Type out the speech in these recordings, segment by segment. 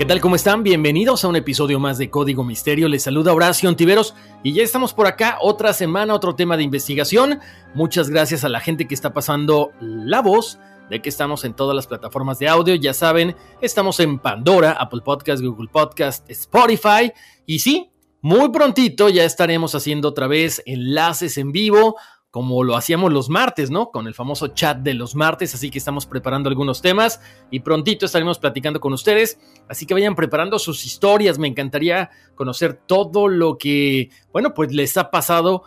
¿Qué tal? ¿Cómo están? Bienvenidos a un episodio más de Código Misterio. Les saluda Horacio Antiveros y ya estamos por acá, otra semana, otro tema de investigación. Muchas gracias a la gente que está pasando la voz de que estamos en todas las plataformas de audio. Ya saben, estamos en Pandora, Apple Podcast, Google Podcast, Spotify. Y sí, muy prontito ya estaremos haciendo otra vez enlaces en vivo como lo hacíamos los martes, ¿no? Con el famoso chat de los martes, así que estamos preparando algunos temas y prontito estaremos platicando con ustedes, así que vayan preparando sus historias, me encantaría conocer todo lo que, bueno, pues les ha pasado,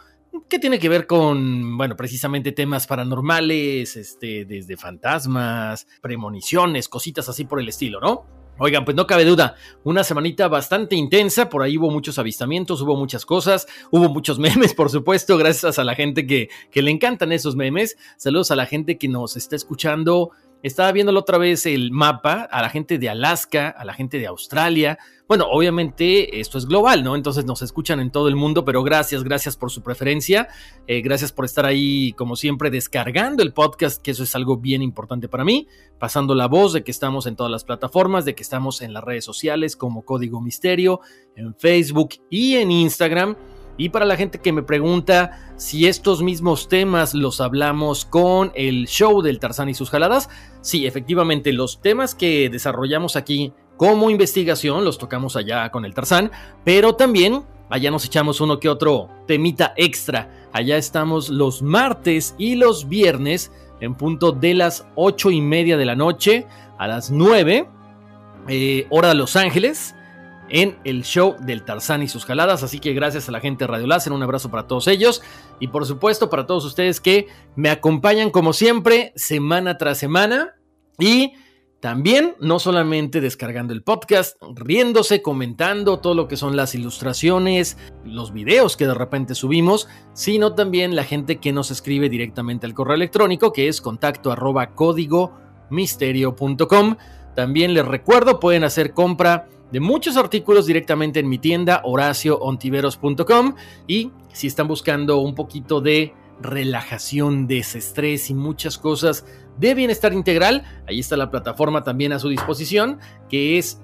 que tiene que ver con, bueno, precisamente temas paranormales, este, desde fantasmas, premoniciones, cositas así por el estilo, ¿no? Oigan, pues no cabe duda, una semanita bastante intensa, por ahí hubo muchos avistamientos, hubo muchas cosas, hubo muchos memes, por supuesto, gracias a la gente que, que le encantan esos memes. Saludos a la gente que nos está escuchando estaba viéndolo otra vez el mapa, a la gente de Alaska, a la gente de Australia. Bueno, obviamente esto es global, ¿no? Entonces nos escuchan en todo el mundo, pero gracias, gracias por su preferencia. Eh, gracias por estar ahí, como siempre, descargando el podcast, que eso es algo bien importante para mí. Pasando la voz de que estamos en todas las plataformas, de que estamos en las redes sociales como Código Misterio, en Facebook y en Instagram. Y para la gente que me pregunta si estos mismos temas los hablamos con el show del Tarzán y sus jaladas, sí, efectivamente, los temas que desarrollamos aquí como investigación los tocamos allá con el Tarzán, pero también allá nos echamos uno que otro temita extra. Allá estamos los martes y los viernes en punto de las ocho y media de la noche a las 9, eh, hora de Los Ángeles en el show del Tarzán y sus jaladas. Así que gracias a la gente de Radio Láser, un abrazo para todos ellos y por supuesto para todos ustedes que me acompañan como siempre semana tras semana y también no solamente descargando el podcast, riéndose, comentando todo lo que son las ilustraciones, los videos que de repente subimos, sino también la gente que nos escribe directamente al correo electrónico que es contacto arroba código misterio.com. También les recuerdo, pueden hacer compra de muchos artículos directamente en mi tienda horacioontiveros.com y si están buscando un poquito de relajación, desestrés y muchas cosas de bienestar integral, ahí está la plataforma también a su disposición que es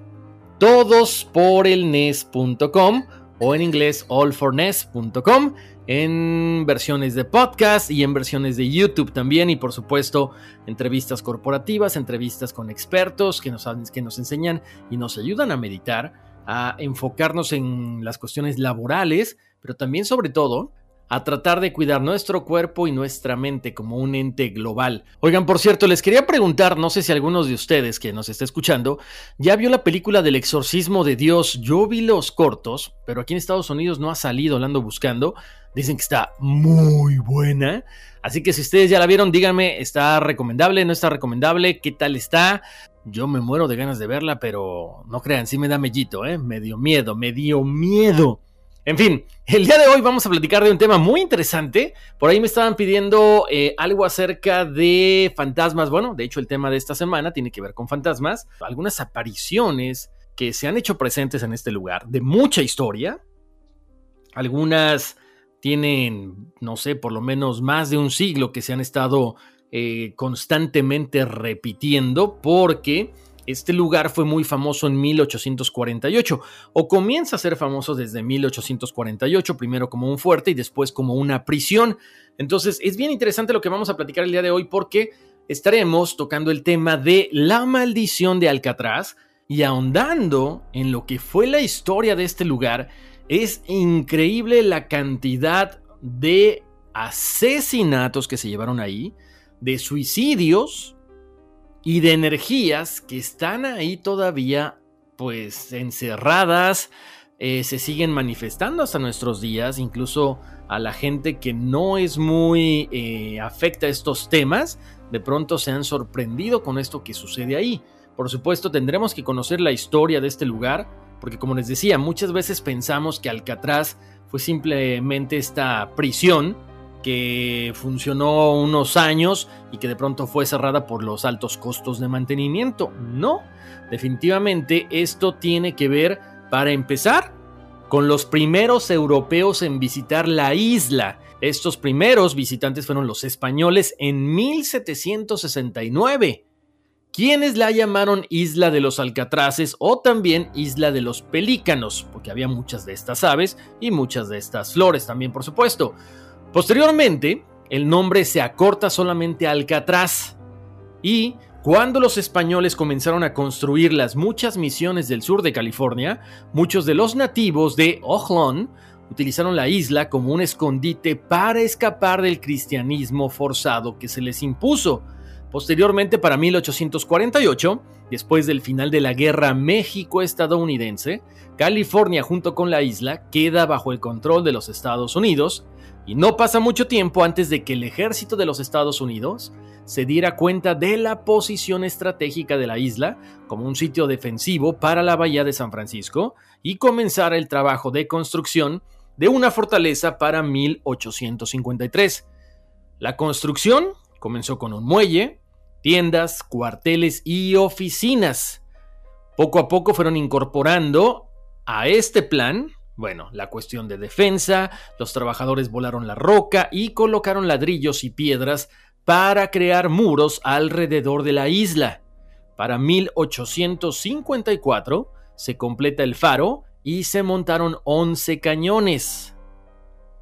todosporelnes.com o en inglés allforness.com en versiones de podcast y en versiones de YouTube también y por supuesto entrevistas corporativas, entrevistas con expertos que nos, que nos enseñan y nos ayudan a meditar, a enfocarnos en las cuestiones laborales, pero también sobre todo a tratar de cuidar nuestro cuerpo y nuestra mente como un ente global. Oigan, por cierto, les quería preguntar, no sé si algunos de ustedes que nos está escuchando ya vio la película del exorcismo de Dios. Yo vi los cortos, pero aquí en Estados Unidos no ha salido, la ando buscando. Dicen que está muy buena. Así que si ustedes ya la vieron, díganme, ¿está recomendable? ¿No está recomendable? ¿Qué tal está? Yo me muero de ganas de verla, pero no crean, sí me da mellito, ¿eh? Me dio miedo, me dio miedo. En fin, el día de hoy vamos a platicar de un tema muy interesante. Por ahí me estaban pidiendo eh, algo acerca de fantasmas. Bueno, de hecho el tema de esta semana tiene que ver con fantasmas. Algunas apariciones que se han hecho presentes en este lugar de mucha historia. Algunas tienen, no sé, por lo menos más de un siglo que se han estado eh, constantemente repitiendo porque este lugar fue muy famoso en 1848 o comienza a ser famoso desde 1848, primero como un fuerte y después como una prisión. Entonces es bien interesante lo que vamos a platicar el día de hoy porque estaremos tocando el tema de la maldición de Alcatraz y ahondando en lo que fue la historia de este lugar. Es increíble la cantidad de asesinatos que se llevaron ahí, de suicidios, y de energías que están ahí todavía pues encerradas, eh, se siguen manifestando hasta nuestros días, incluso a la gente que no es muy eh, afecta a estos temas, de pronto se han sorprendido con esto que sucede ahí. Por supuesto, tendremos que conocer la historia de este lugar, porque como les decía, muchas veces pensamos que Alcatraz fue simplemente esta prisión que funcionó unos años y que de pronto fue cerrada por los altos costos de mantenimiento. No, definitivamente esto tiene que ver, para empezar, con los primeros europeos en visitar la isla. Estos primeros visitantes fueron los españoles en 1769, quienes la llamaron Isla de los Alcatraces o también Isla de los Pelícanos, porque había muchas de estas aves y muchas de estas flores también, por supuesto. Posteriormente, el nombre se acorta solamente a Alcatraz y cuando los españoles comenzaron a construir las muchas misiones del sur de California, muchos de los nativos de Ojlon utilizaron la isla como un escondite para escapar del cristianismo forzado que se les impuso. Posteriormente, para 1848, después del final de la Guerra México-estadounidense, California junto con la isla queda bajo el control de los Estados Unidos y no pasa mucho tiempo antes de que el ejército de los Estados Unidos se diera cuenta de la posición estratégica de la isla como un sitio defensivo para la bahía de San Francisco y comenzara el trabajo de construcción de una fortaleza para 1853. La construcción comenzó con un muelle, tiendas, cuarteles y oficinas. Poco a poco fueron incorporando a este plan bueno, la cuestión de defensa, los trabajadores volaron la roca y colocaron ladrillos y piedras para crear muros alrededor de la isla. Para 1854 se completa el faro y se montaron 11 cañones.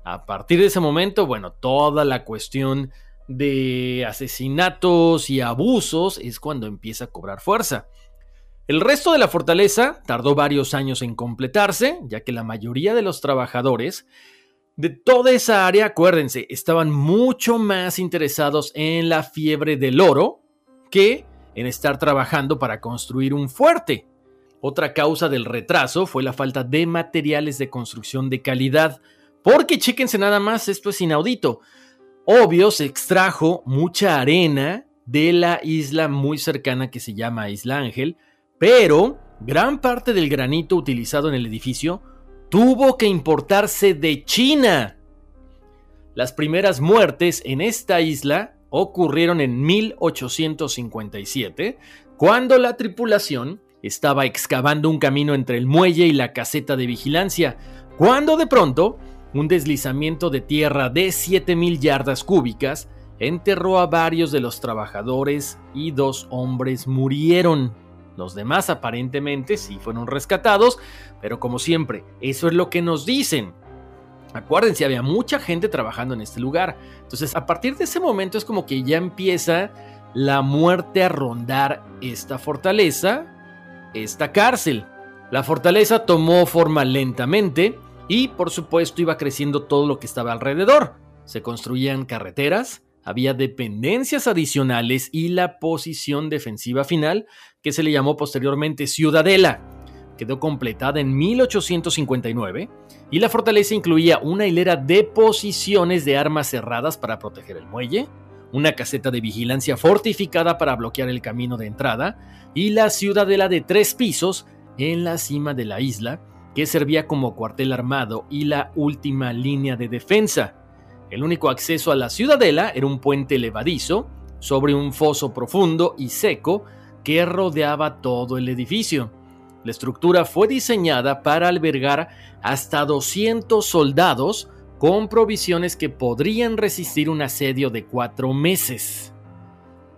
A partir de ese momento, bueno, toda la cuestión de asesinatos y abusos es cuando empieza a cobrar fuerza. El resto de la fortaleza tardó varios años en completarse, ya que la mayoría de los trabajadores de toda esa área, acuérdense, estaban mucho más interesados en la fiebre del oro que en estar trabajando para construir un fuerte. Otra causa del retraso fue la falta de materiales de construcción de calidad, porque chéquense nada más, esto es inaudito. Obvio, se extrajo mucha arena de la isla muy cercana que se llama Isla Ángel, pero gran parte del granito utilizado en el edificio tuvo que importarse de China. Las primeras muertes en esta isla ocurrieron en 1857, cuando la tripulación estaba excavando un camino entre el muelle y la caseta de vigilancia, cuando de pronto un deslizamiento de tierra de 7.000 yardas cúbicas enterró a varios de los trabajadores y dos hombres murieron. Los demás aparentemente sí fueron rescatados, pero como siempre, eso es lo que nos dicen. Acuérdense, había mucha gente trabajando en este lugar. Entonces, a partir de ese momento es como que ya empieza la muerte a rondar esta fortaleza, esta cárcel. La fortaleza tomó forma lentamente y, por supuesto, iba creciendo todo lo que estaba alrededor. Se construían carreteras, había dependencias adicionales y la posición defensiva final, que se le llamó posteriormente Ciudadela. Quedó completada en 1859 y la fortaleza incluía una hilera de posiciones de armas cerradas para proteger el muelle, una caseta de vigilancia fortificada para bloquear el camino de entrada y la ciudadela de tres pisos en la cima de la isla, que servía como cuartel armado y la última línea de defensa. El único acceso a la ciudadela era un puente levadizo sobre un foso profundo y seco que rodeaba todo el edificio. La estructura fue diseñada para albergar hasta 200 soldados con provisiones que podrían resistir un asedio de cuatro meses.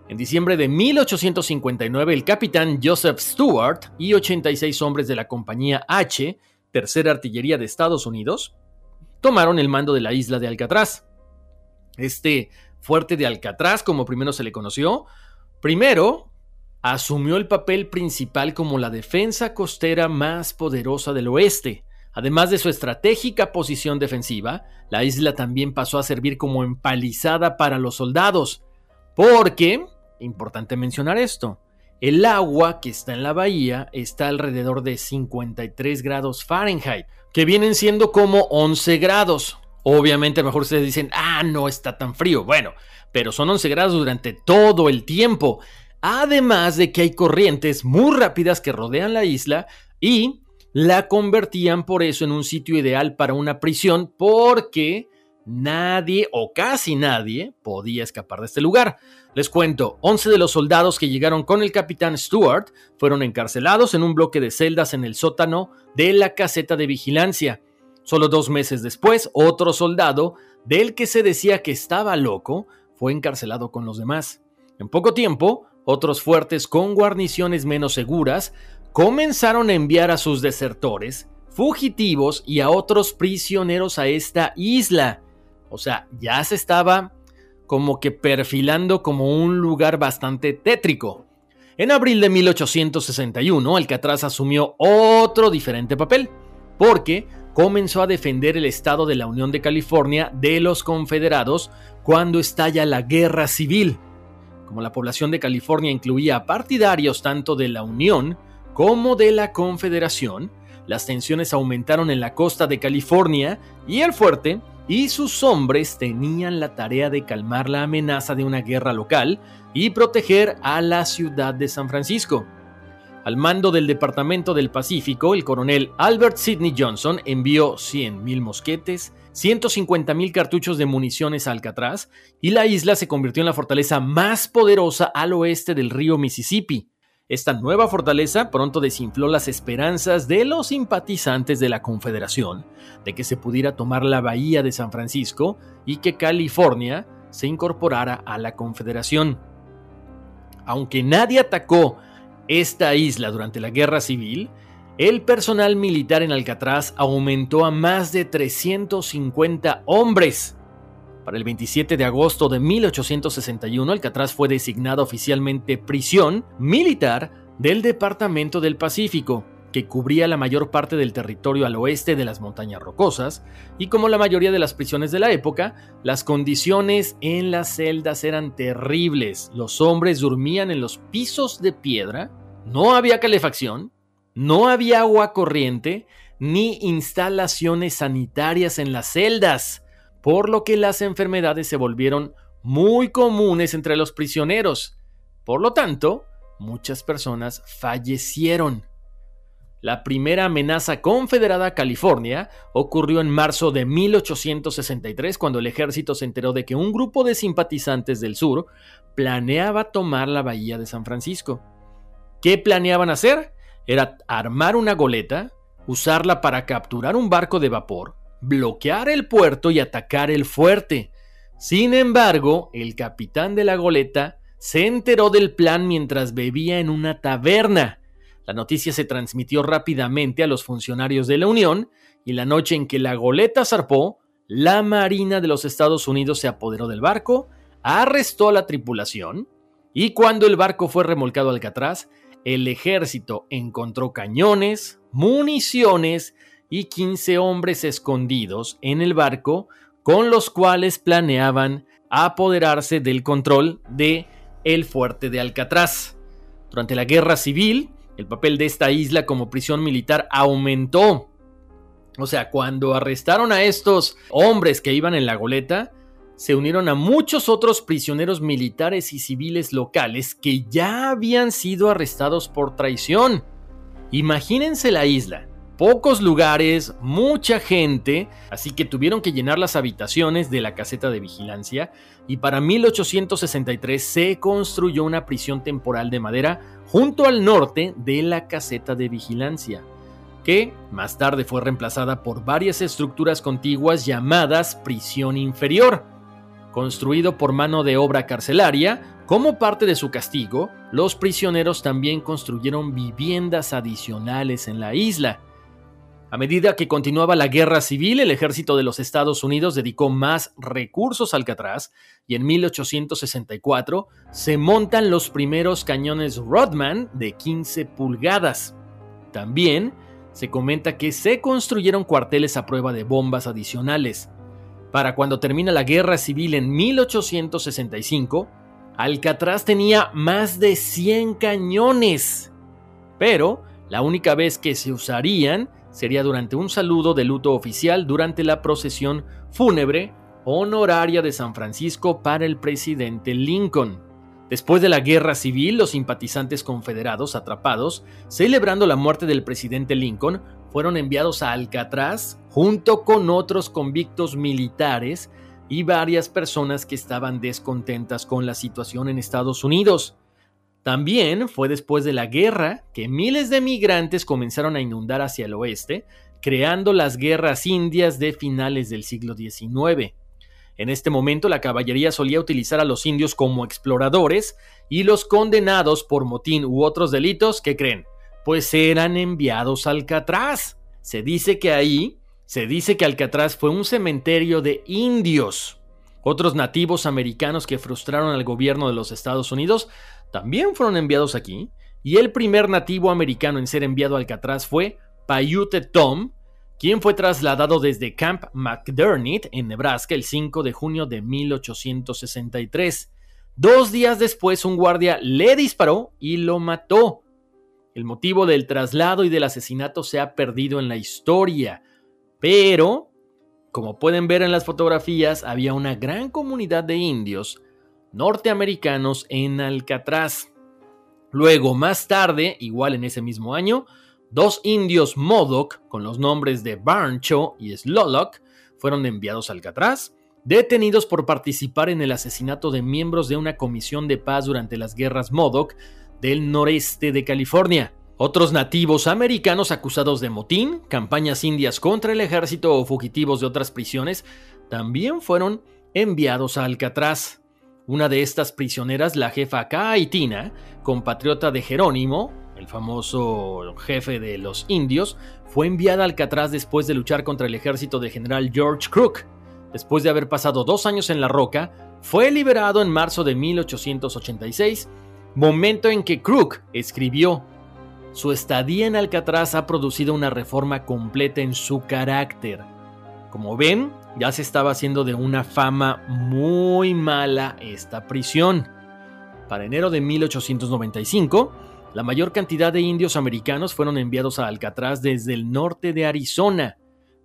En diciembre de 1859, el capitán Joseph Stewart y 86 hombres de la Compañía H, Tercera Artillería de Estados Unidos, tomaron el mando de la isla de Alcatraz. Este fuerte de Alcatraz, como primero se le conoció, primero asumió el papel principal como la defensa costera más poderosa del oeste. Además de su estratégica posición defensiva, la isla también pasó a servir como empalizada para los soldados, porque, importante mencionar esto, el agua que está en la bahía está alrededor de 53 grados Fahrenheit, que vienen siendo como 11 grados. Obviamente, a lo mejor ustedes dicen, ah, no está tan frío. Bueno, pero son 11 grados durante todo el tiempo. Además de que hay corrientes muy rápidas que rodean la isla y la convertían por eso en un sitio ideal para una prisión porque nadie o casi nadie podía escapar de este lugar. Les cuento, 11 de los soldados que llegaron con el capitán Stewart fueron encarcelados en un bloque de celdas en el sótano de la caseta de vigilancia. Solo dos meses después, otro soldado, del que se decía que estaba loco, fue encarcelado con los demás. En poco tiempo, otros fuertes con guarniciones menos seguras comenzaron a enviar a sus desertores, fugitivos y a otros prisioneros a esta isla. O sea, ya se estaba como que perfilando como un lugar bastante tétrico. En abril de 1861, Alcatraz asumió otro diferente papel, porque comenzó a defender el estado de la Unión de California de los confederados cuando estalla la guerra civil. Como la población de California incluía partidarios tanto de la Unión como de la Confederación, las tensiones aumentaron en la costa de California y el fuerte y sus hombres tenían la tarea de calmar la amenaza de una guerra local y proteger a la ciudad de San Francisco. Al mando del Departamento del Pacífico, el coronel Albert Sidney Johnson envió 100.000 mosquetes, 150.000 cartuchos de municiones a Alcatraz y la isla se convirtió en la fortaleza más poderosa al oeste del río Mississippi. Esta nueva fortaleza pronto desinfló las esperanzas de los simpatizantes de la Confederación de que se pudiera tomar la bahía de San Francisco y que California se incorporara a la Confederación. Aunque nadie atacó esta isla durante la Guerra Civil, el personal militar en Alcatraz aumentó a más de 350 hombres. Para el 27 de agosto de 1861, Alcatraz fue designado oficialmente prisión militar del Departamento del Pacífico, que cubría la mayor parte del territorio al oeste de las montañas rocosas, y como la mayoría de las prisiones de la época, las condiciones en las celdas eran terribles. Los hombres dormían en los pisos de piedra, no había calefacción, no había agua corriente, ni instalaciones sanitarias en las celdas por lo que las enfermedades se volvieron muy comunes entre los prisioneros. Por lo tanto, muchas personas fallecieron. La primera amenaza confederada a California ocurrió en marzo de 1863 cuando el ejército se enteró de que un grupo de simpatizantes del sur planeaba tomar la bahía de San Francisco. ¿Qué planeaban hacer? Era armar una goleta, usarla para capturar un barco de vapor, bloquear el puerto y atacar el fuerte. Sin embargo, el capitán de la goleta se enteró del plan mientras bebía en una taberna. La noticia se transmitió rápidamente a los funcionarios de la Unión y la noche en que la goleta zarpó, la Marina de los Estados Unidos se apoderó del barco, arrestó a la tripulación y cuando el barco fue remolcado al Alcatraz, el ejército encontró cañones, municiones y 15 hombres escondidos en el barco con los cuales planeaban apoderarse del control de el fuerte de Alcatraz. Durante la guerra civil, el papel de esta isla como prisión militar aumentó. O sea, cuando arrestaron a estos hombres que iban en la goleta, se unieron a muchos otros prisioneros militares y civiles locales que ya habían sido arrestados por traición. Imagínense la isla, pocos lugares, mucha gente, así que tuvieron que llenar las habitaciones de la caseta de vigilancia y para 1863 se construyó una prisión temporal de madera junto al norte de la caseta de vigilancia, que más tarde fue reemplazada por varias estructuras contiguas llamadas prisión inferior. Construido por mano de obra carcelaria, como parte de su castigo, los prisioneros también construyeron viviendas adicionales en la isla. A medida que continuaba la guerra civil, el ejército de los Estados Unidos dedicó más recursos al Alcatraz y en 1864 se montan los primeros cañones Rodman de 15 pulgadas. También se comenta que se construyeron cuarteles a prueba de bombas adicionales. Para cuando termina la guerra civil en 1865, Alcatraz tenía más de 100 cañones, pero la única vez que se usarían sería durante un saludo de luto oficial durante la procesión fúnebre honoraria de San Francisco para el presidente Lincoln. Después de la guerra civil, los simpatizantes confederados atrapados, celebrando la muerte del presidente Lincoln, fueron enviados a Alcatraz junto con otros convictos militares y varias personas que estaban descontentas con la situación en Estados Unidos. También fue después de la guerra que miles de migrantes comenzaron a inundar hacia el oeste, creando las guerras indias de finales del siglo XIX. En este momento la caballería solía utilizar a los indios como exploradores y los condenados por motín u otros delitos, ¿qué creen? Pues eran enviados a Alcatraz. Se dice que ahí se dice que Alcatraz fue un cementerio de indios. Otros nativos americanos que frustraron al gobierno de los Estados Unidos también fueron enviados aquí, y el primer nativo americano en ser enviado a Alcatraz fue Paiute Tom, quien fue trasladado desde Camp McDermott en Nebraska el 5 de junio de 1863. Dos días después un guardia le disparó y lo mató. El motivo del traslado y del asesinato se ha perdido en la historia. Pero, como pueden ver en las fotografías, había una gran comunidad de indios norteamericanos en Alcatraz. Luego, más tarde, igual en ese mismo año, dos indios Modoc, con los nombres de Barncho y Slolock, fueron enviados a Alcatraz, detenidos por participar en el asesinato de miembros de una comisión de paz durante las guerras Modoc del noreste de California. Otros nativos americanos acusados de motín, campañas indias contra el ejército o fugitivos de otras prisiones también fueron enviados a Alcatraz. Una de estas prisioneras, la jefa Caitina, compatriota de Jerónimo, el famoso jefe de los indios, fue enviada a Alcatraz después de luchar contra el ejército de general George Crook. Después de haber pasado dos años en la roca, fue liberado en marzo de 1886, momento en que Crook escribió su estadía en Alcatraz ha producido una reforma completa en su carácter. Como ven, ya se estaba haciendo de una fama muy mala esta prisión. Para enero de 1895, la mayor cantidad de indios americanos fueron enviados a Alcatraz desde el norte de Arizona.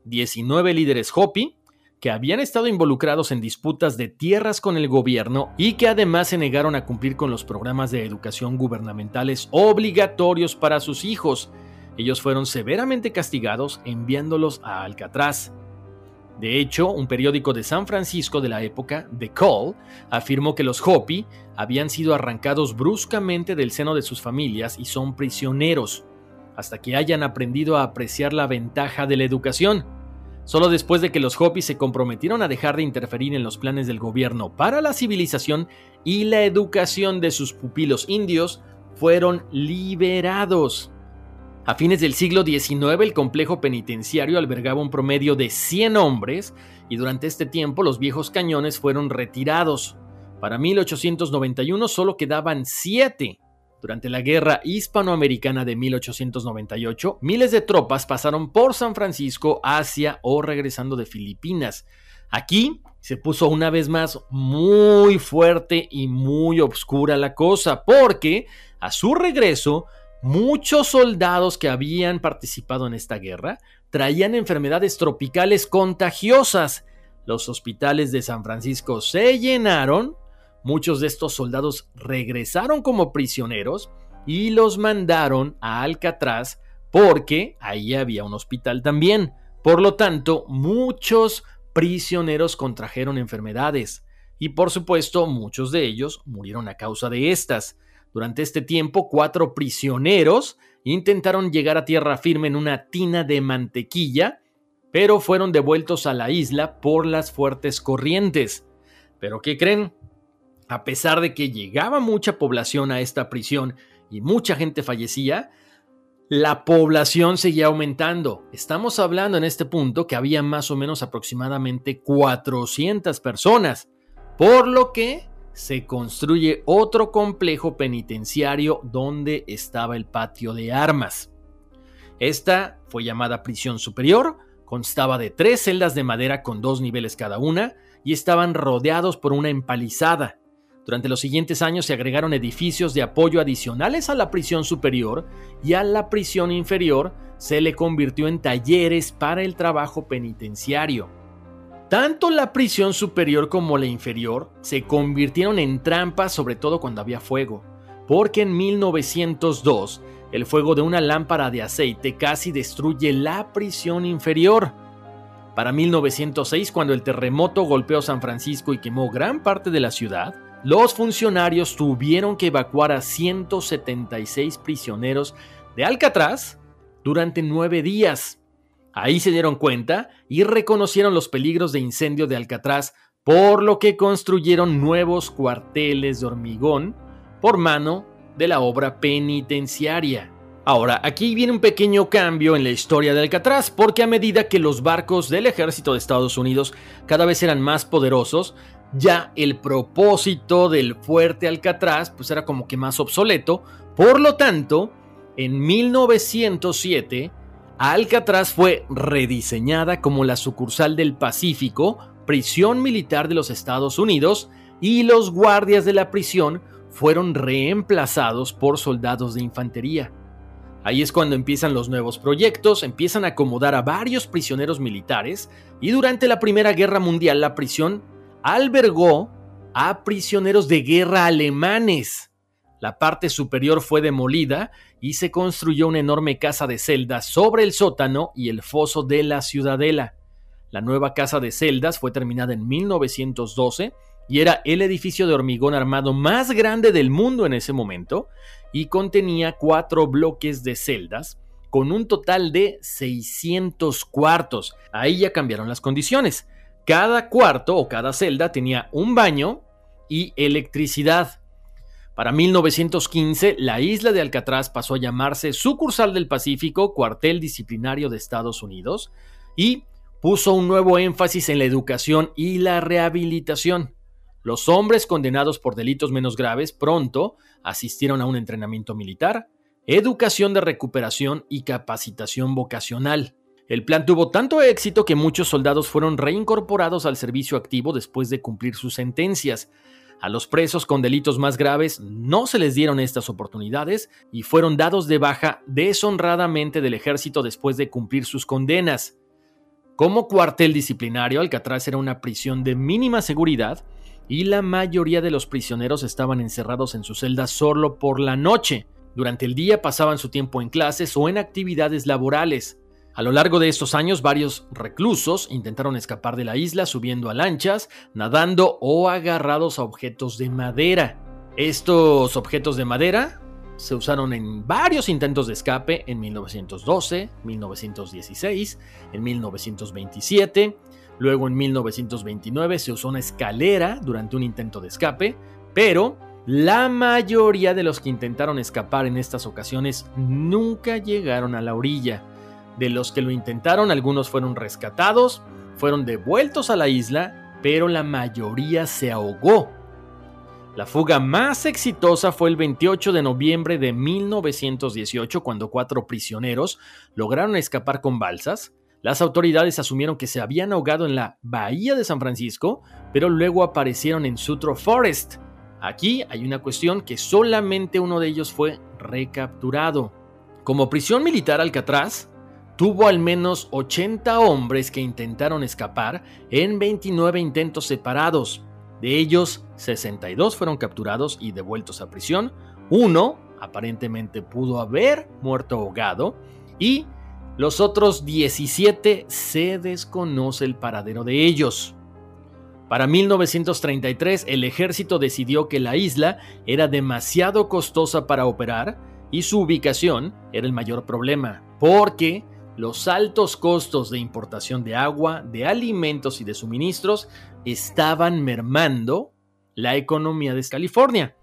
19 líderes Hopi que habían estado involucrados en disputas de tierras con el gobierno y que además se negaron a cumplir con los programas de educación gubernamentales obligatorios para sus hijos. Ellos fueron severamente castigados enviándolos a Alcatraz. De hecho, un periódico de San Francisco de la época, The Call, afirmó que los Hopi habían sido arrancados bruscamente del seno de sus familias y son prisioneros, hasta que hayan aprendido a apreciar la ventaja de la educación. Solo después de que los Hopi se comprometieron a dejar de interferir en los planes del gobierno para la civilización y la educación de sus pupilos indios, fueron liberados. A fines del siglo XIX el complejo penitenciario albergaba un promedio de 100 hombres y durante este tiempo los viejos cañones fueron retirados. Para 1891 solo quedaban 7 durante la Guerra Hispanoamericana de 1898, miles de tropas pasaron por San Francisco, Asia o regresando de Filipinas. Aquí se puso una vez más muy fuerte y muy oscura la cosa, porque a su regreso, muchos soldados que habían participado en esta guerra traían enfermedades tropicales contagiosas. Los hospitales de San Francisco se llenaron Muchos de estos soldados regresaron como prisioneros y los mandaron a Alcatraz porque ahí había un hospital también. Por lo tanto, muchos prisioneros contrajeron enfermedades y por supuesto muchos de ellos murieron a causa de estas. Durante este tiempo, cuatro prisioneros intentaron llegar a tierra firme en una tina de mantequilla, pero fueron devueltos a la isla por las fuertes corrientes. ¿Pero qué creen? A pesar de que llegaba mucha población a esta prisión y mucha gente fallecía, la población seguía aumentando. Estamos hablando en este punto que había más o menos aproximadamente 400 personas, por lo que se construye otro complejo penitenciario donde estaba el patio de armas. Esta fue llamada prisión superior, constaba de tres celdas de madera con dos niveles cada una y estaban rodeados por una empalizada. Durante los siguientes años se agregaron edificios de apoyo adicionales a la prisión superior y a la prisión inferior se le convirtió en talleres para el trabajo penitenciario. Tanto la prisión superior como la inferior se convirtieron en trampas sobre todo cuando había fuego, porque en 1902 el fuego de una lámpara de aceite casi destruye la prisión inferior. Para 1906, cuando el terremoto golpeó San Francisco y quemó gran parte de la ciudad, los funcionarios tuvieron que evacuar a 176 prisioneros de Alcatraz durante nueve días. Ahí se dieron cuenta y reconocieron los peligros de incendio de Alcatraz, por lo que construyeron nuevos cuarteles de hormigón por mano de la obra penitenciaria. Ahora, aquí viene un pequeño cambio en la historia de Alcatraz, porque a medida que los barcos del ejército de Estados Unidos cada vez eran más poderosos, ya el propósito del fuerte Alcatraz pues era como que más obsoleto. Por lo tanto, en 1907, Alcatraz fue rediseñada como la sucursal del Pacífico, prisión militar de los Estados Unidos, y los guardias de la prisión fueron reemplazados por soldados de infantería. Ahí es cuando empiezan los nuevos proyectos, empiezan a acomodar a varios prisioneros militares y durante la Primera Guerra Mundial la prisión albergó a prisioneros de guerra alemanes. La parte superior fue demolida y se construyó una enorme casa de celdas sobre el sótano y el foso de la ciudadela. La nueva casa de celdas fue terminada en 1912 y era el edificio de hormigón armado más grande del mundo en ese momento y contenía cuatro bloques de celdas con un total de 600 cuartos. Ahí ya cambiaron las condiciones. Cada cuarto o cada celda tenía un baño y electricidad. Para 1915, la isla de Alcatraz pasó a llamarse Sucursal del Pacífico, cuartel disciplinario de Estados Unidos, y puso un nuevo énfasis en la educación y la rehabilitación. Los hombres condenados por delitos menos graves pronto asistieron a un entrenamiento militar, educación de recuperación y capacitación vocacional. El plan tuvo tanto éxito que muchos soldados fueron reincorporados al servicio activo después de cumplir sus sentencias. A los presos con delitos más graves no se les dieron estas oportunidades y fueron dados de baja deshonradamente del ejército después de cumplir sus condenas. Como cuartel disciplinario, Alcatraz era una prisión de mínima seguridad y la mayoría de los prisioneros estaban encerrados en su celda solo por la noche. Durante el día pasaban su tiempo en clases o en actividades laborales. A lo largo de estos años, varios reclusos intentaron escapar de la isla subiendo a lanchas, nadando o agarrados a objetos de madera. Estos objetos de madera se usaron en varios intentos de escape en 1912, 1916, en 1927, luego en 1929 se usó una escalera durante un intento de escape, pero la mayoría de los que intentaron escapar en estas ocasiones nunca llegaron a la orilla. De los que lo intentaron, algunos fueron rescatados, fueron devueltos a la isla, pero la mayoría se ahogó. La fuga más exitosa fue el 28 de noviembre de 1918, cuando cuatro prisioneros lograron escapar con balsas. Las autoridades asumieron que se habían ahogado en la bahía de San Francisco, pero luego aparecieron en Sutro Forest. Aquí hay una cuestión que solamente uno de ellos fue recapturado. Como prisión militar Alcatraz, tuvo al menos 80 hombres que intentaron escapar en 29 intentos separados. De ellos, 62 fueron capturados y devueltos a prisión. Uno, aparentemente, pudo haber muerto ahogado. y los otros 17 se desconoce el paradero de ellos. Para 1933 el ejército decidió que la isla era demasiado costosa para operar y su ubicación era el mayor problema, porque los altos costos de importación de agua, de alimentos y de suministros estaban mermando la economía de California.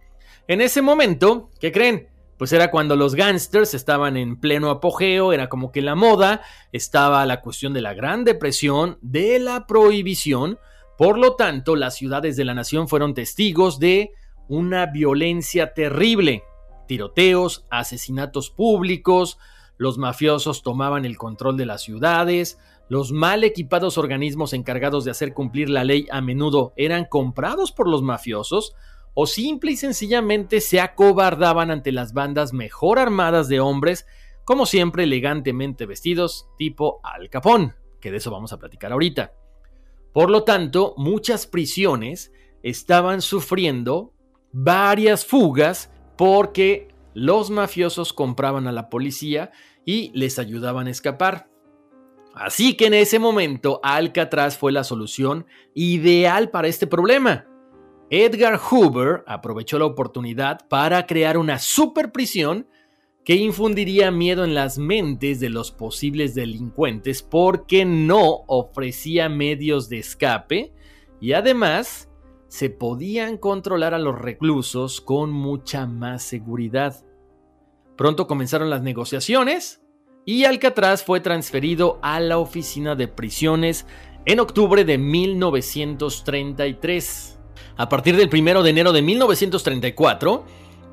En ese momento, ¿qué creen? Pues era cuando los gangsters estaban en pleno apogeo, era como que la moda, estaba la cuestión de la Gran Depresión, de la prohibición, por lo tanto, las ciudades de la nación fueron testigos de una violencia terrible, tiroteos, asesinatos públicos, los mafiosos tomaban el control de las ciudades, los mal equipados organismos encargados de hacer cumplir la ley a menudo eran comprados por los mafiosos o simple y sencillamente se acobardaban ante las bandas mejor armadas de hombres, como siempre elegantemente vestidos, tipo Al Capón, que de eso vamos a platicar ahorita. Por lo tanto, muchas prisiones estaban sufriendo varias fugas porque los mafiosos compraban a la policía y les ayudaban a escapar. Así que en ese momento Alcatraz fue la solución ideal para este problema. Edgar Hoover aprovechó la oportunidad para crear una super prisión que infundiría miedo en las mentes de los posibles delincuentes porque no ofrecía medios de escape y además se podían controlar a los reclusos con mucha más seguridad. Pronto comenzaron las negociaciones y Alcatraz fue transferido a la oficina de prisiones en octubre de 1933. A partir del 1 de enero de 1934,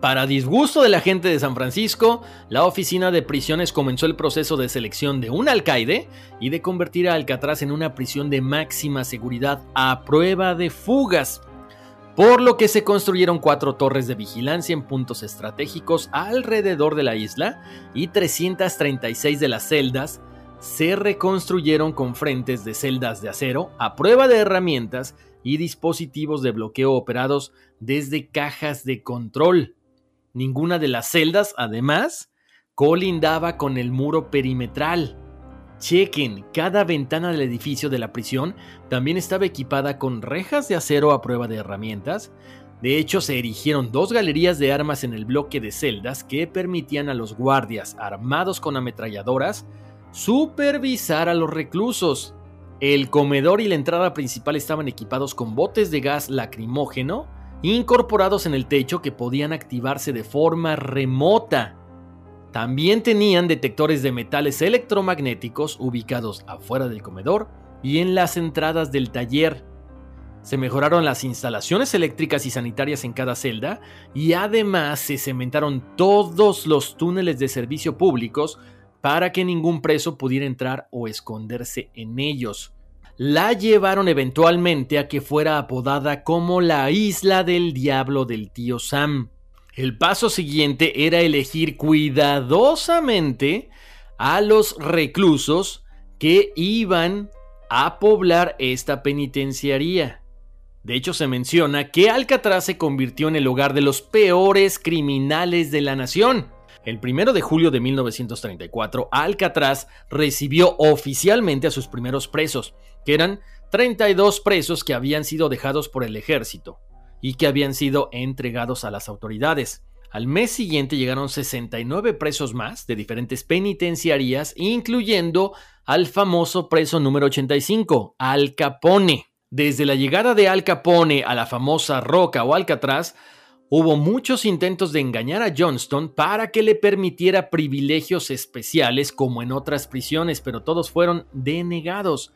para disgusto de la gente de San Francisco, la oficina de prisiones comenzó el proceso de selección de un alcaide y de convertir a Alcatraz en una prisión de máxima seguridad a prueba de fugas, por lo que se construyeron cuatro torres de vigilancia en puntos estratégicos alrededor de la isla y 336 de las celdas se reconstruyeron con frentes de celdas de acero a prueba de herramientas y dispositivos de bloqueo operados desde cajas de control. Ninguna de las celdas, además, colindaba con el muro perimetral. Chequen, cada ventana del edificio de la prisión también estaba equipada con rejas de acero a prueba de herramientas. De hecho, se erigieron dos galerías de armas en el bloque de celdas que permitían a los guardias armados con ametralladoras supervisar a los reclusos. El comedor y la entrada principal estaban equipados con botes de gas lacrimógeno incorporados en el techo que podían activarse de forma remota. También tenían detectores de metales electromagnéticos ubicados afuera del comedor y en las entradas del taller. Se mejoraron las instalaciones eléctricas y sanitarias en cada celda y además se cementaron todos los túneles de servicio públicos para que ningún preso pudiera entrar o esconderse en ellos la llevaron eventualmente a que fuera apodada como la isla del diablo del tío Sam. El paso siguiente era elegir cuidadosamente a los reclusos que iban a poblar esta penitenciaría. De hecho, se menciona que Alcatraz se convirtió en el hogar de los peores criminales de la nación. El 1 de julio de 1934, Alcatraz recibió oficialmente a sus primeros presos, que eran 32 presos que habían sido dejados por el ejército y que habían sido entregados a las autoridades. Al mes siguiente llegaron 69 presos más de diferentes penitenciarías, incluyendo al famoso preso número 85, Al Capone. Desde la llegada de Al Capone a la famosa Roca o Alcatraz, hubo muchos intentos de engañar a Johnston para que le permitiera privilegios especiales como en otras prisiones, pero todos fueron denegados.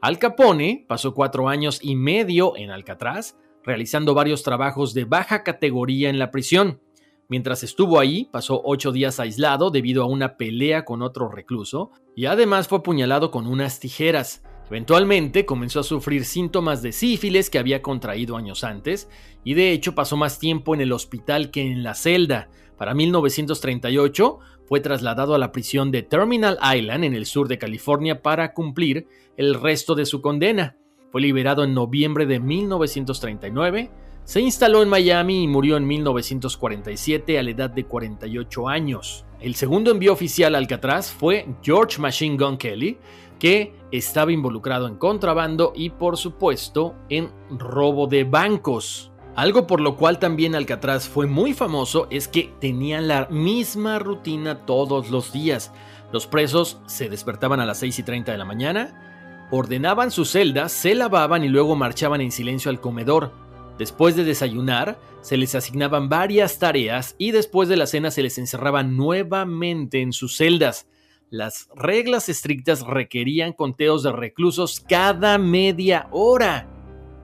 Al Capone pasó cuatro años y medio en Alcatraz, realizando varios trabajos de baja categoría en la prisión. Mientras estuvo ahí, pasó ocho días aislado debido a una pelea con otro recluso y además fue apuñalado con unas tijeras. Eventualmente comenzó a sufrir síntomas de sífilis que había contraído años antes y de hecho pasó más tiempo en el hospital que en la celda. Para 1938 fue trasladado a la prisión de Terminal Island en el sur de California para cumplir el resto de su condena. Fue liberado en noviembre de 1939, Se instaló en Miami y murió en 1947 a la edad de 48 años. El segundo envío oficial a Alcatraz fue George Machine Gun Kelly, que estaba involucrado en contrabando y por supuesto en robo de bancos. Algo por lo cual también Alcatraz fue muy famoso es que tenían la misma rutina todos los días. Los presos se despertaban a las 6 y 30 de la mañana, ordenaban sus celdas, se lavaban y luego marchaban en silencio al comedor. Después de desayunar, se les asignaban varias tareas y después de la cena se les encerraba nuevamente en sus celdas. Las reglas estrictas requerían conteos de reclusos cada media hora.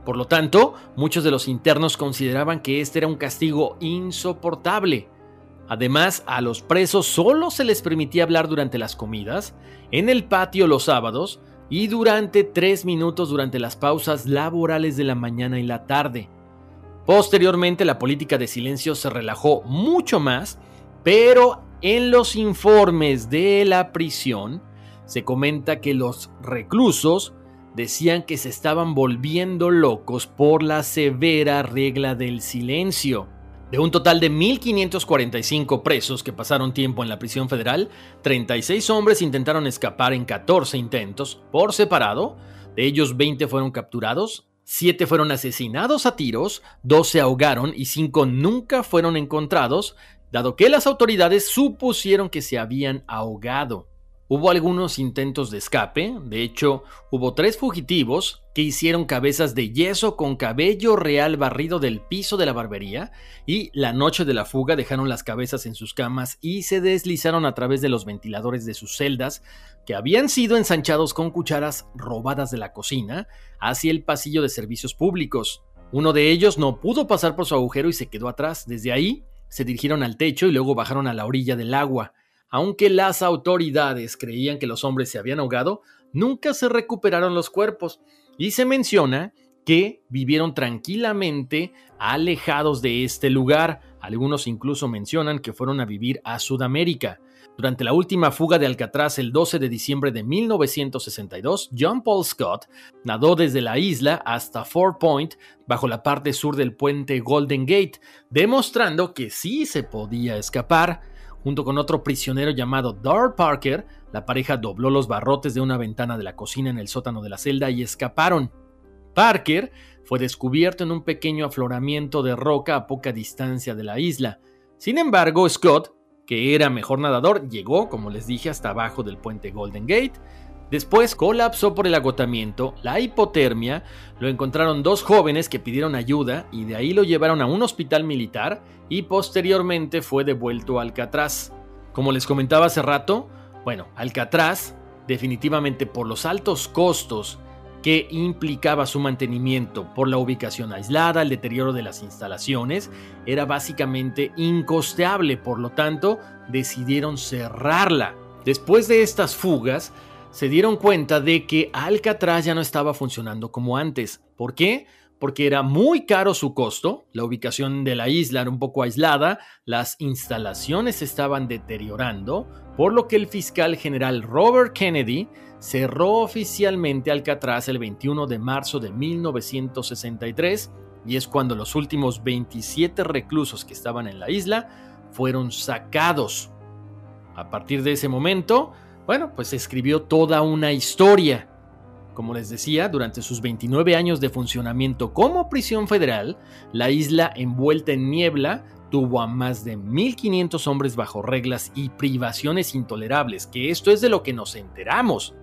Por lo tanto, muchos de los internos consideraban que este era un castigo insoportable. Además, a los presos solo se les permitía hablar durante las comidas, en el patio los sábados y durante tres minutos durante las pausas laborales de la mañana y la tarde. Posteriormente, la política de silencio se relajó mucho más, pero en los informes de la prisión se comenta que los reclusos decían que se estaban volviendo locos por la severa regla del silencio. De un total de 1.545 presos que pasaron tiempo en la prisión federal, 36 hombres intentaron escapar en 14 intentos por separado, de ellos 20 fueron capturados, 7 fueron asesinados a tiros, 2 se ahogaron y 5 nunca fueron encontrados, dado que las autoridades supusieron que se habían ahogado. Hubo algunos intentos de escape, de hecho, hubo tres fugitivos que hicieron cabezas de yeso con cabello real barrido del piso de la barbería y la noche de la fuga dejaron las cabezas en sus camas y se deslizaron a través de los ventiladores de sus celdas, que habían sido ensanchados con cucharas robadas de la cocina, hacia el pasillo de servicios públicos. Uno de ellos no pudo pasar por su agujero y se quedó atrás. Desde ahí, se dirigieron al techo y luego bajaron a la orilla del agua. Aunque las autoridades creían que los hombres se habían ahogado, nunca se recuperaron los cuerpos y se menciona que vivieron tranquilamente alejados de este lugar. Algunos incluso mencionan que fueron a vivir a Sudamérica. Durante la última fuga de Alcatraz el 12 de diciembre de 1962, John Paul Scott nadó desde la isla hasta Fort Point bajo la parte sur del puente Golden Gate, demostrando que sí se podía escapar. Junto con otro prisionero llamado Dar Parker, la pareja dobló los barrotes de una ventana de la cocina en el sótano de la celda y escaparon. Parker fue descubierto en un pequeño afloramiento de roca a poca distancia de la isla. Sin embargo, Scott, que era mejor nadador, llegó, como les dije, hasta abajo del puente Golden Gate, Después colapsó por el agotamiento, la hipotermia, lo encontraron dos jóvenes que pidieron ayuda y de ahí lo llevaron a un hospital militar y posteriormente fue devuelto a Alcatraz. Como les comentaba hace rato, bueno, Alcatraz, definitivamente por los altos costos que implicaba su mantenimiento por la ubicación aislada, el deterioro de las instalaciones, era básicamente incosteable, por lo tanto, decidieron cerrarla. Después de estas fugas, se dieron cuenta de que Alcatraz ya no estaba funcionando como antes. ¿Por qué? Porque era muy caro su costo, la ubicación de la isla era un poco aislada, las instalaciones estaban deteriorando, por lo que el fiscal general Robert Kennedy cerró oficialmente Alcatraz el 21 de marzo de 1963 y es cuando los últimos 27 reclusos que estaban en la isla fueron sacados. A partir de ese momento, bueno, pues escribió toda una historia. Como les decía, durante sus 29 años de funcionamiento como prisión federal, la isla envuelta en niebla tuvo a más de 1.500 hombres bajo reglas y privaciones intolerables, que esto es de lo que nos enteramos.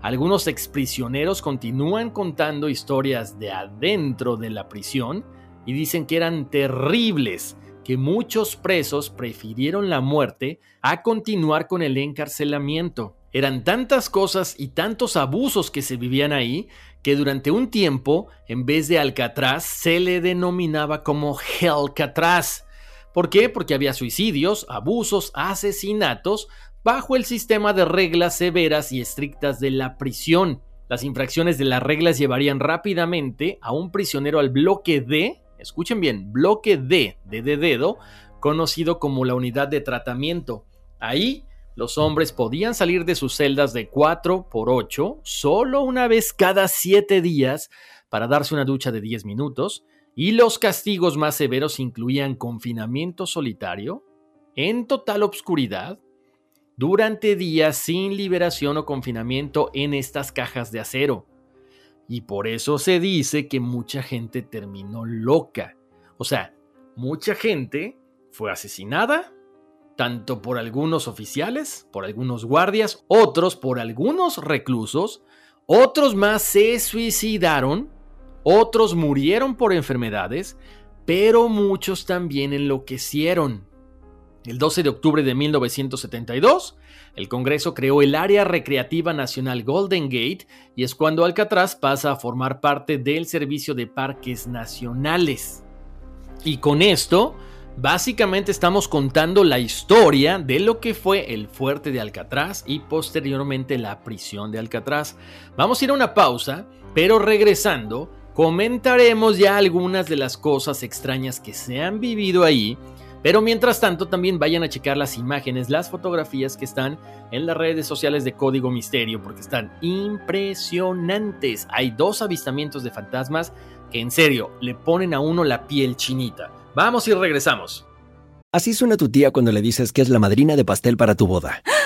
Algunos exprisioneros continúan contando historias de adentro de la prisión y dicen que eran terribles, que muchos presos prefirieron la muerte a continuar con el encarcelamiento. Eran tantas cosas y tantos abusos que se vivían ahí que durante un tiempo, en vez de Alcatraz, se le denominaba como Hellcatraz. ¿Por qué? Porque había suicidios, abusos, asesinatos bajo el sistema de reglas severas y estrictas de la prisión. Las infracciones de las reglas llevarían rápidamente a un prisionero al bloque D escuchen bien, bloque D, de dedo, conocido como la unidad de tratamiento. Ahí los hombres podían salir de sus celdas de 4 por 8 solo una vez cada 7 días para darse una ducha de 10 minutos y los castigos más severos incluían confinamiento solitario, en total obscuridad, durante días sin liberación o confinamiento en estas cajas de acero. Y por eso se dice que mucha gente terminó loca. O sea, mucha gente fue asesinada, tanto por algunos oficiales, por algunos guardias, otros por algunos reclusos, otros más se suicidaron, otros murieron por enfermedades, pero muchos también enloquecieron. El 12 de octubre de 1972, el Congreso creó el Área Recreativa Nacional Golden Gate y es cuando Alcatraz pasa a formar parte del Servicio de Parques Nacionales. Y con esto, básicamente estamos contando la historia de lo que fue el fuerte de Alcatraz y posteriormente la prisión de Alcatraz. Vamos a ir a una pausa, pero regresando, comentaremos ya algunas de las cosas extrañas que se han vivido ahí pero mientras tanto, también vayan a checar las imágenes, las fotografías que están en las redes sociales de Código Misterio, porque están impresionantes. Hay dos avistamientos de fantasmas que en serio le ponen a uno la piel chinita. Vamos y regresamos. Así suena tu tía cuando le dices que es la madrina de pastel para tu boda.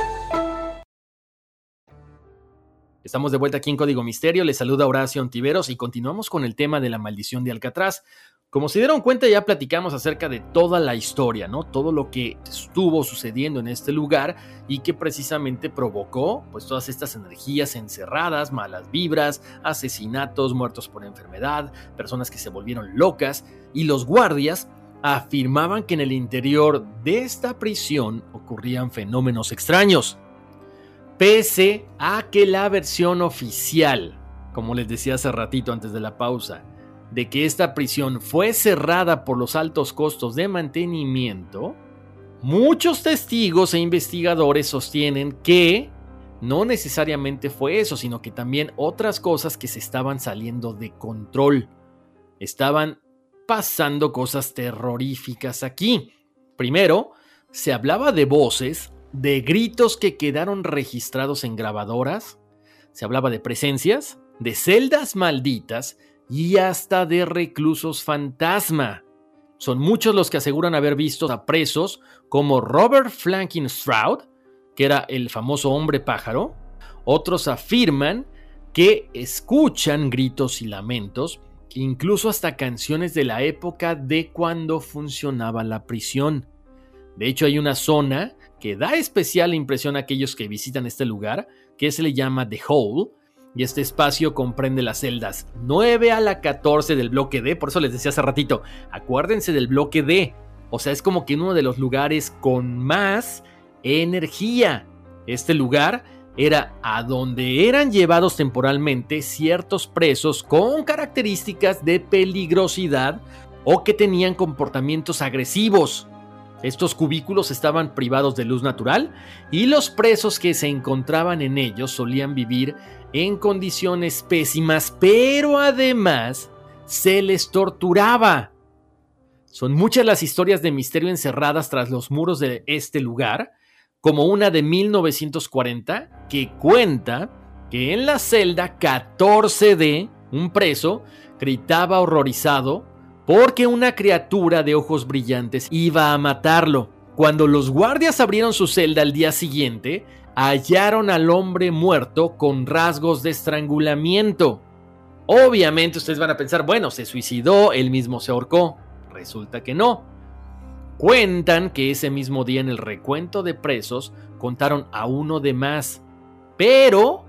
Estamos de vuelta aquí en Código Misterio, les saluda Horacio Antiveros y continuamos con el tema de la maldición de Alcatraz. Como se dieron cuenta ya platicamos acerca de toda la historia, ¿no? Todo lo que estuvo sucediendo en este lugar y que precisamente provocó pues todas estas energías encerradas, malas vibras, asesinatos, muertos por enfermedad, personas que se volvieron locas y los guardias afirmaban que en el interior de esta prisión ocurrían fenómenos extraños pese a que la versión oficial, como les decía hace ratito antes de la pausa, de que esta prisión fue cerrada por los altos costos de mantenimiento, muchos testigos e investigadores sostienen que no necesariamente fue eso, sino que también otras cosas que se estaban saliendo de control. Estaban pasando cosas terroríficas aquí. Primero, se hablaba de voces de gritos que quedaron registrados en grabadoras, se hablaba de presencias, de celdas malditas y hasta de reclusos fantasma. Son muchos los que aseguran haber visto a presos como Robert Flanking Stroud, que era el famoso hombre pájaro. Otros afirman que escuchan gritos y lamentos, incluso hasta canciones de la época de cuando funcionaba la prisión. De hecho, hay una zona que da especial impresión a aquellos que visitan este lugar, que se le llama The Hole, y este espacio comprende las celdas 9 a la 14 del bloque D, por eso les decía hace ratito, acuérdense del bloque D, o sea, es como que uno de los lugares con más energía. Este lugar era a donde eran llevados temporalmente ciertos presos con características de peligrosidad o que tenían comportamientos agresivos. Estos cubículos estaban privados de luz natural y los presos que se encontraban en ellos solían vivir en condiciones pésimas, pero además se les torturaba. Son muchas las historias de misterio encerradas tras los muros de este lugar, como una de 1940 que cuenta que en la celda 14D un preso gritaba horrorizado porque una criatura de ojos brillantes iba a matarlo. Cuando los guardias abrieron su celda al día siguiente, hallaron al hombre muerto con rasgos de estrangulamiento. Obviamente ustedes van a pensar, bueno, se suicidó, él mismo se ahorcó. Resulta que no. Cuentan que ese mismo día en el recuento de presos contaron a uno de más. Pero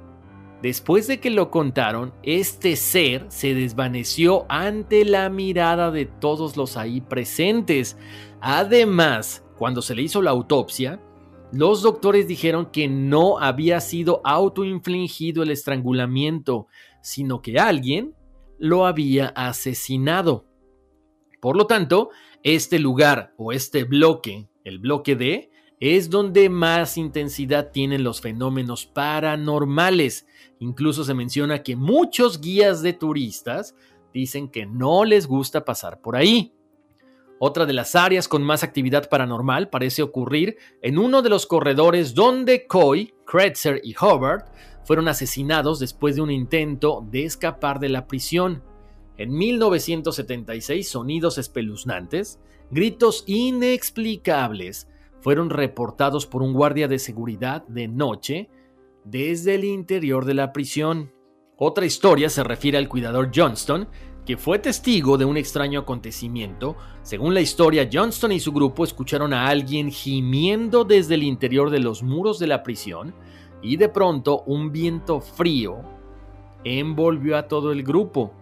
Después de que lo contaron, este ser se desvaneció ante la mirada de todos los ahí presentes. Además, cuando se le hizo la autopsia, los doctores dijeron que no había sido autoinfligido el estrangulamiento, sino que alguien lo había asesinado. Por lo tanto, este lugar o este bloque el bloque D, es donde más intensidad tienen los fenómenos paranormales. Incluso se menciona que muchos guías de turistas dicen que no les gusta pasar por ahí. Otra de las áreas con más actividad paranormal parece ocurrir en uno de los corredores donde Coy, Kretzer y Hobart fueron asesinados después de un intento de escapar de la prisión. En 1976, sonidos espeluznantes, gritos inexplicables, fueron reportados por un guardia de seguridad de noche desde el interior de la prisión. Otra historia se refiere al cuidador Johnston, que fue testigo de un extraño acontecimiento. Según la historia, Johnston y su grupo escucharon a alguien gimiendo desde el interior de los muros de la prisión y de pronto un viento frío envolvió a todo el grupo.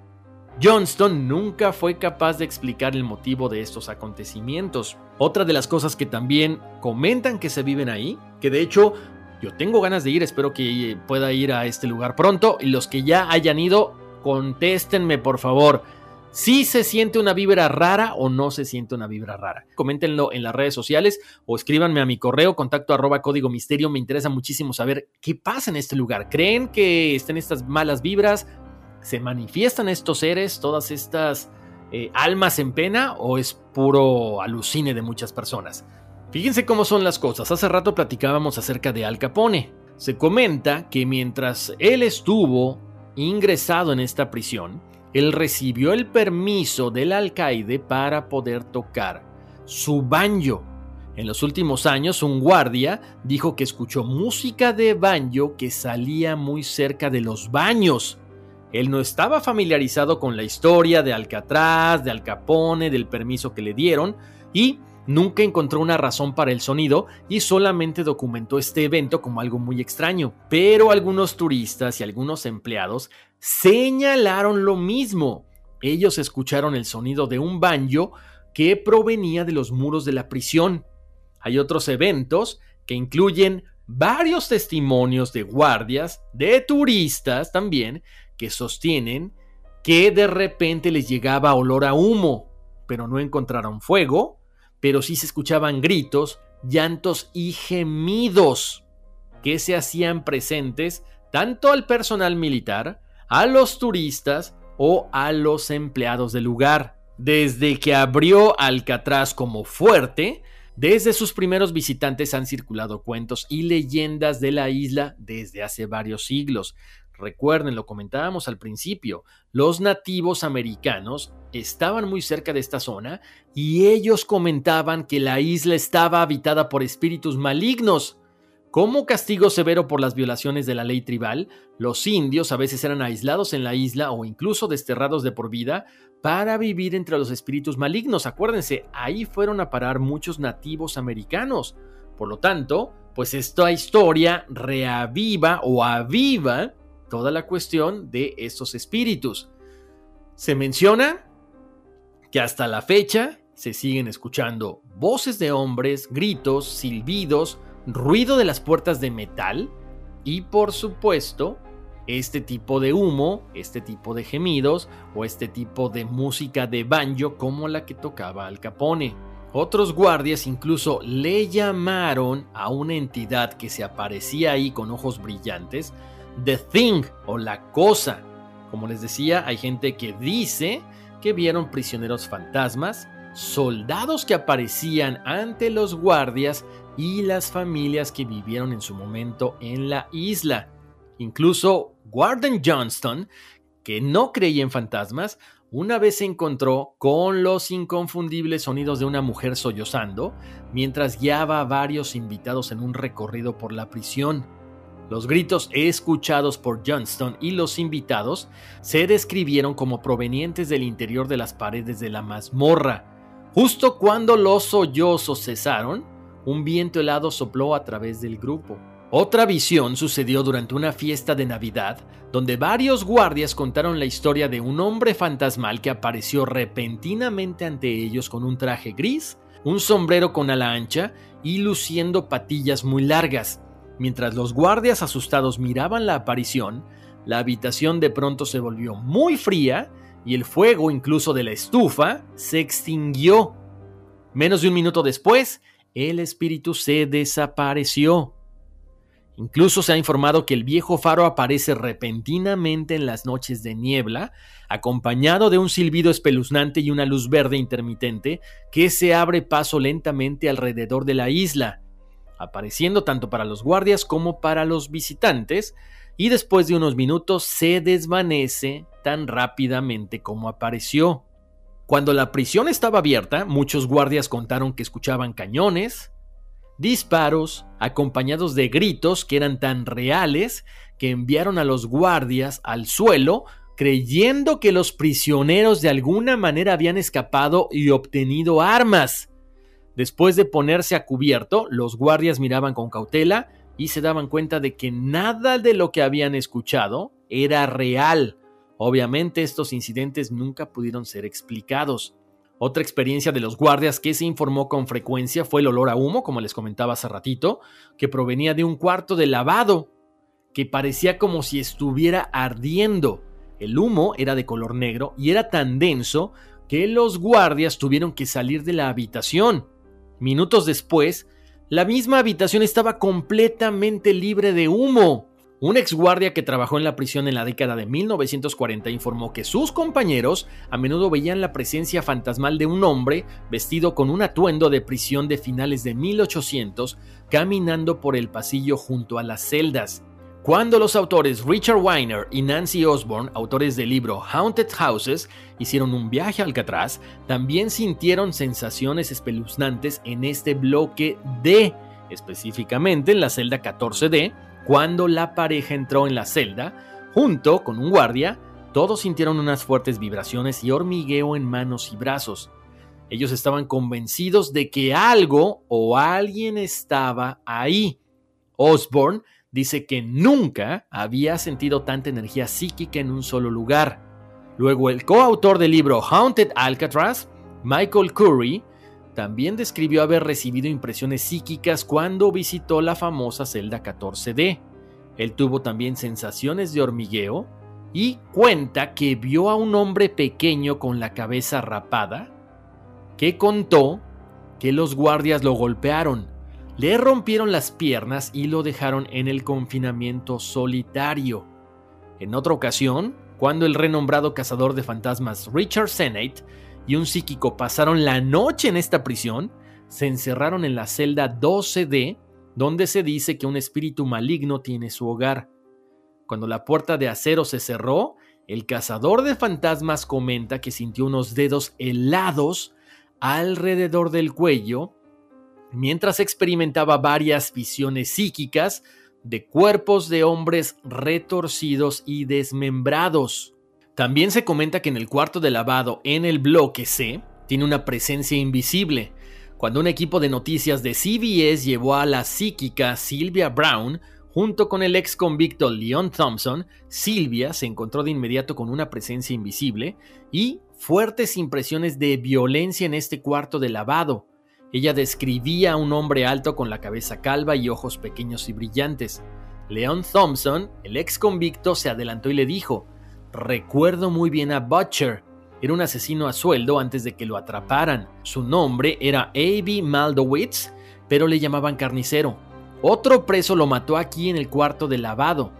Johnston nunca fue capaz de explicar el motivo de estos acontecimientos. Otra de las cosas que también comentan que se viven ahí, que de hecho yo tengo ganas de ir, espero que pueda ir a este lugar pronto, y los que ya hayan ido, contéstenme por favor si se siente una vibra rara o no se siente una vibra rara. Coméntenlo en las redes sociales o escríbanme a mi correo contacto arroba código misterio. Me interesa muchísimo saber qué pasa en este lugar. ¿Creen que estén estas malas vibras? ¿Se manifiestan estos seres, todas estas eh, almas en pena o es puro alucine de muchas personas? Fíjense cómo son las cosas. Hace rato platicábamos acerca de Al Capone. Se comenta que mientras él estuvo ingresado en esta prisión, él recibió el permiso del alcaide para poder tocar su banjo. En los últimos años, un guardia dijo que escuchó música de banjo que salía muy cerca de los baños. Él no estaba familiarizado con la historia de Alcatraz, de Al Capone, del permiso que le dieron y nunca encontró una razón para el sonido y solamente documentó este evento como algo muy extraño. Pero algunos turistas y algunos empleados señalaron lo mismo. Ellos escucharon el sonido de un banjo que provenía de los muros de la prisión. Hay otros eventos que incluyen varios testimonios de guardias, de turistas también, que sostienen que de repente les llegaba olor a humo, pero no encontraron fuego, pero sí se escuchaban gritos, llantos y gemidos que se hacían presentes tanto al personal militar, a los turistas o a los empleados del lugar. Desde que abrió Alcatraz como fuerte, desde sus primeros visitantes han circulado cuentos y leyendas de la isla desde hace varios siglos. Recuerden, lo comentábamos al principio, los nativos americanos estaban muy cerca de esta zona y ellos comentaban que la isla estaba habitada por espíritus malignos. Como castigo severo por las violaciones de la ley tribal, los indios a veces eran aislados en la isla o incluso desterrados de por vida para vivir entre los espíritus malignos. Acuérdense, ahí fueron a parar muchos nativos americanos. Por lo tanto, pues esta historia reaviva o aviva toda la cuestión de estos espíritus. Se menciona que hasta la fecha se siguen escuchando voces de hombres, gritos, silbidos, ruido de las puertas de metal y por supuesto este tipo de humo, este tipo de gemidos o este tipo de música de banjo como la que tocaba Al Capone. Otros guardias incluso le llamaron a una entidad que se aparecía ahí con ojos brillantes The Thing o la cosa. Como les decía, hay gente que dice que vieron prisioneros fantasmas, soldados que aparecían ante los guardias y las familias que vivieron en su momento en la isla. Incluso Warden Johnston, que no creía en fantasmas, una vez se encontró con los inconfundibles sonidos de una mujer sollozando mientras guiaba a varios invitados en un recorrido por la prisión. Los gritos escuchados por Johnston y los invitados se describieron como provenientes del interior de las paredes de la mazmorra. Justo cuando los sollozos cesaron, un viento helado sopló a través del grupo. Otra visión sucedió durante una fiesta de Navidad, donde varios guardias contaron la historia de un hombre fantasmal que apareció repentinamente ante ellos con un traje gris, un sombrero con ala ancha y luciendo patillas muy largas. Mientras los guardias asustados miraban la aparición, la habitación de pronto se volvió muy fría y el fuego incluso de la estufa se extinguió. Menos de un minuto después, el espíritu se desapareció. Incluso se ha informado que el viejo faro aparece repentinamente en las noches de niebla, acompañado de un silbido espeluznante y una luz verde intermitente que se abre paso lentamente alrededor de la isla, apareciendo tanto para los guardias como para los visitantes, y después de unos minutos se desvanece tan rápidamente como apareció. Cuando la prisión estaba abierta, muchos guardias contaron que escuchaban cañones, disparos acompañados de gritos que eran tan reales que enviaron a los guardias al suelo creyendo que los prisioneros de alguna manera habían escapado y obtenido armas. Después de ponerse a cubierto, los guardias miraban con cautela y se daban cuenta de que nada de lo que habían escuchado era real. Obviamente estos incidentes nunca pudieron ser explicados. Otra experiencia de los guardias que se informó con frecuencia fue el olor a humo, como les comentaba hace ratito, que provenía de un cuarto de lavado, que parecía como si estuviera ardiendo. El humo era de color negro y era tan denso que los guardias tuvieron que salir de la habitación. Minutos después, la misma habitación estaba completamente libre de humo. Un exguardia que trabajó en la prisión en la década de 1940 informó que sus compañeros a menudo veían la presencia fantasmal de un hombre vestido con un atuendo de prisión de finales de 1800 caminando por el pasillo junto a las celdas. Cuando los autores Richard Weiner y Nancy Osborne, autores del libro Haunted Houses, hicieron un viaje a Alcatraz, también sintieron sensaciones espeluznantes en este bloque D, específicamente en la celda 14D, cuando la pareja entró en la celda, junto con un guardia, todos sintieron unas fuertes vibraciones y hormigueo en manos y brazos. Ellos estaban convencidos de que algo o alguien estaba ahí. Osborne dice que nunca había sentido tanta energía psíquica en un solo lugar. Luego el coautor del libro Haunted Alcatraz, Michael Curry, también describió haber recibido impresiones psíquicas cuando visitó la famosa celda 14D. Él tuvo también sensaciones de hormigueo y cuenta que vio a un hombre pequeño con la cabeza rapada que contó que los guardias lo golpearon, le rompieron las piernas y lo dejaron en el confinamiento solitario. En otra ocasión, cuando el renombrado cazador de fantasmas Richard Sennett y un psíquico pasaron la noche en esta prisión, se encerraron en la celda 12D, donde se dice que un espíritu maligno tiene su hogar. Cuando la puerta de acero se cerró, el cazador de fantasmas comenta que sintió unos dedos helados alrededor del cuello, mientras experimentaba varias visiones psíquicas de cuerpos de hombres retorcidos y desmembrados. También se comenta que en el cuarto de lavado en el bloque C tiene una presencia invisible. Cuando un equipo de noticias de CBS llevó a la psíquica Sylvia Brown junto con el ex convicto Leon Thompson, Sylvia se encontró de inmediato con una presencia invisible y fuertes impresiones de violencia en este cuarto de lavado. Ella describía a un hombre alto con la cabeza calva y ojos pequeños y brillantes. Leon Thompson, el ex convicto, se adelantó y le dijo, Recuerdo muy bien a Butcher. Era un asesino a sueldo antes de que lo atraparan. Su nombre era A.B. Maldowitz, pero le llamaban carnicero. Otro preso lo mató aquí en el cuarto de lavado.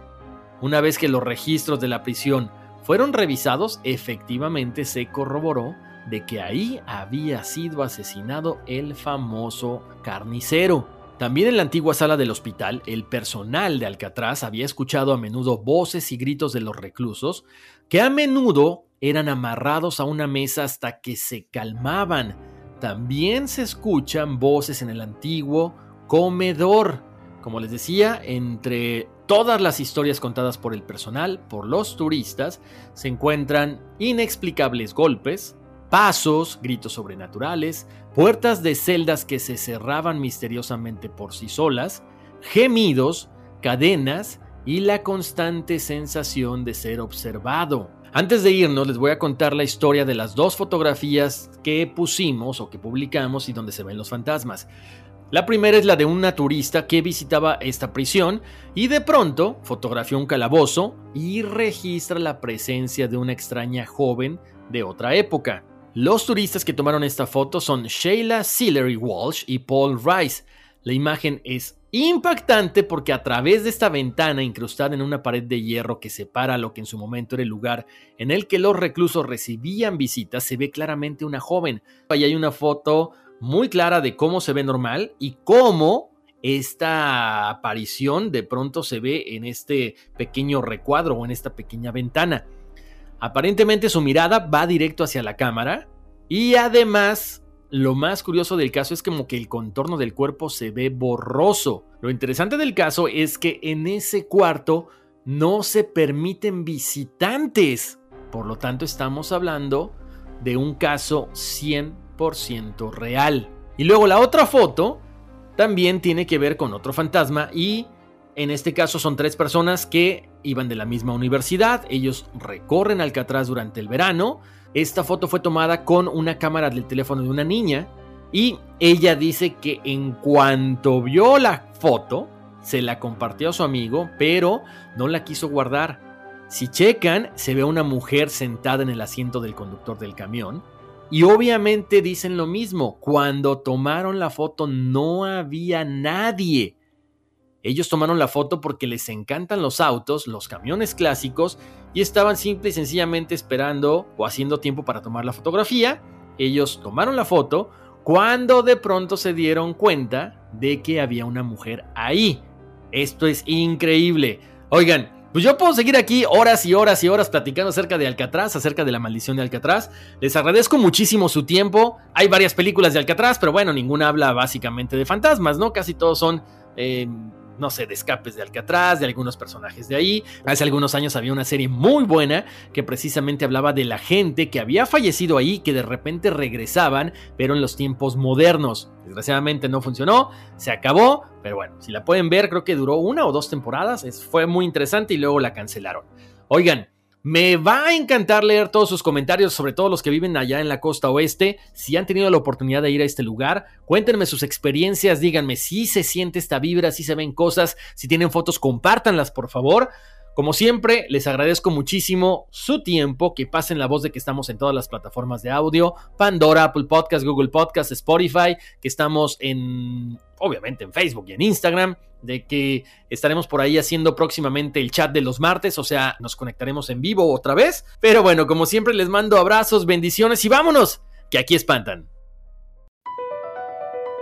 Una vez que los registros de la prisión fueron revisados, efectivamente se corroboró de que ahí había sido asesinado el famoso carnicero. También en la antigua sala del hospital, el personal de Alcatraz había escuchado a menudo voces y gritos de los reclusos, que a menudo eran amarrados a una mesa hasta que se calmaban. También se escuchan voces en el antiguo comedor. Como les decía, entre todas las historias contadas por el personal, por los turistas, se encuentran inexplicables golpes, pasos, gritos sobrenaturales, puertas de celdas que se cerraban misteriosamente por sí solas, gemidos, cadenas y la constante sensación de ser observado. Antes de irnos les voy a contar la historia de las dos fotografías que pusimos o que publicamos y donde se ven los fantasmas. La primera es la de una turista que visitaba esta prisión y de pronto fotografió un calabozo y registra la presencia de una extraña joven de otra época. Los turistas que tomaron esta foto son Sheila Sillery Walsh y Paul Rice. La imagen es impactante porque a través de esta ventana incrustada en una pared de hierro que separa lo que en su momento era el lugar en el que los reclusos recibían visitas, se ve claramente una joven. Ahí hay una foto muy clara de cómo se ve normal y cómo esta aparición de pronto se ve en este pequeño recuadro o en esta pequeña ventana. Aparentemente su mirada va directo hacia la cámara y además lo más curioso del caso es como que el contorno del cuerpo se ve borroso. Lo interesante del caso es que en ese cuarto no se permiten visitantes. Por lo tanto estamos hablando de un caso 100% real. Y luego la otra foto también tiene que ver con otro fantasma y en este caso son tres personas que iban de la misma universidad, ellos recorren Alcatraz durante el verano, esta foto fue tomada con una cámara del teléfono de una niña y ella dice que en cuanto vio la foto, se la compartió a su amigo, pero no la quiso guardar. Si checan, se ve una mujer sentada en el asiento del conductor del camión. Y obviamente dicen lo mismo, cuando tomaron la foto no había nadie. Ellos tomaron la foto porque les encantan los autos, los camiones clásicos, y estaban simple y sencillamente esperando o haciendo tiempo para tomar la fotografía. Ellos tomaron la foto cuando de pronto se dieron cuenta de que había una mujer ahí. Esto es increíble. Oigan, pues yo puedo seguir aquí horas y horas y horas platicando acerca de Alcatraz, acerca de la maldición de Alcatraz. Les agradezco muchísimo su tiempo. Hay varias películas de Alcatraz, pero bueno, ninguna habla básicamente de fantasmas, ¿no? Casi todos son... Eh, no sé, de escapes de Alcatraz, de algunos personajes de ahí. Hace algunos años había una serie muy buena que precisamente hablaba de la gente que había fallecido ahí, que de repente regresaban, pero en los tiempos modernos. Desgraciadamente no funcionó, se acabó, pero bueno, si la pueden ver, creo que duró una o dos temporadas, fue muy interesante y luego la cancelaron. Oigan, me va a encantar leer todos sus comentarios, sobre todo los que viven allá en la costa oeste. Si han tenido la oportunidad de ir a este lugar, cuéntenme sus experiencias, díganme si se siente esta vibra, si se ven cosas, si tienen fotos, compártanlas por favor. Como siempre, les agradezco muchísimo su tiempo, que pasen la voz de que estamos en todas las plataformas de audio, Pandora, Apple Podcast, Google Podcast, Spotify, que estamos en, obviamente, en Facebook y en Instagram, de que estaremos por ahí haciendo próximamente el chat de los martes, o sea, nos conectaremos en vivo otra vez. Pero bueno, como siempre, les mando abrazos, bendiciones y vámonos, que aquí espantan.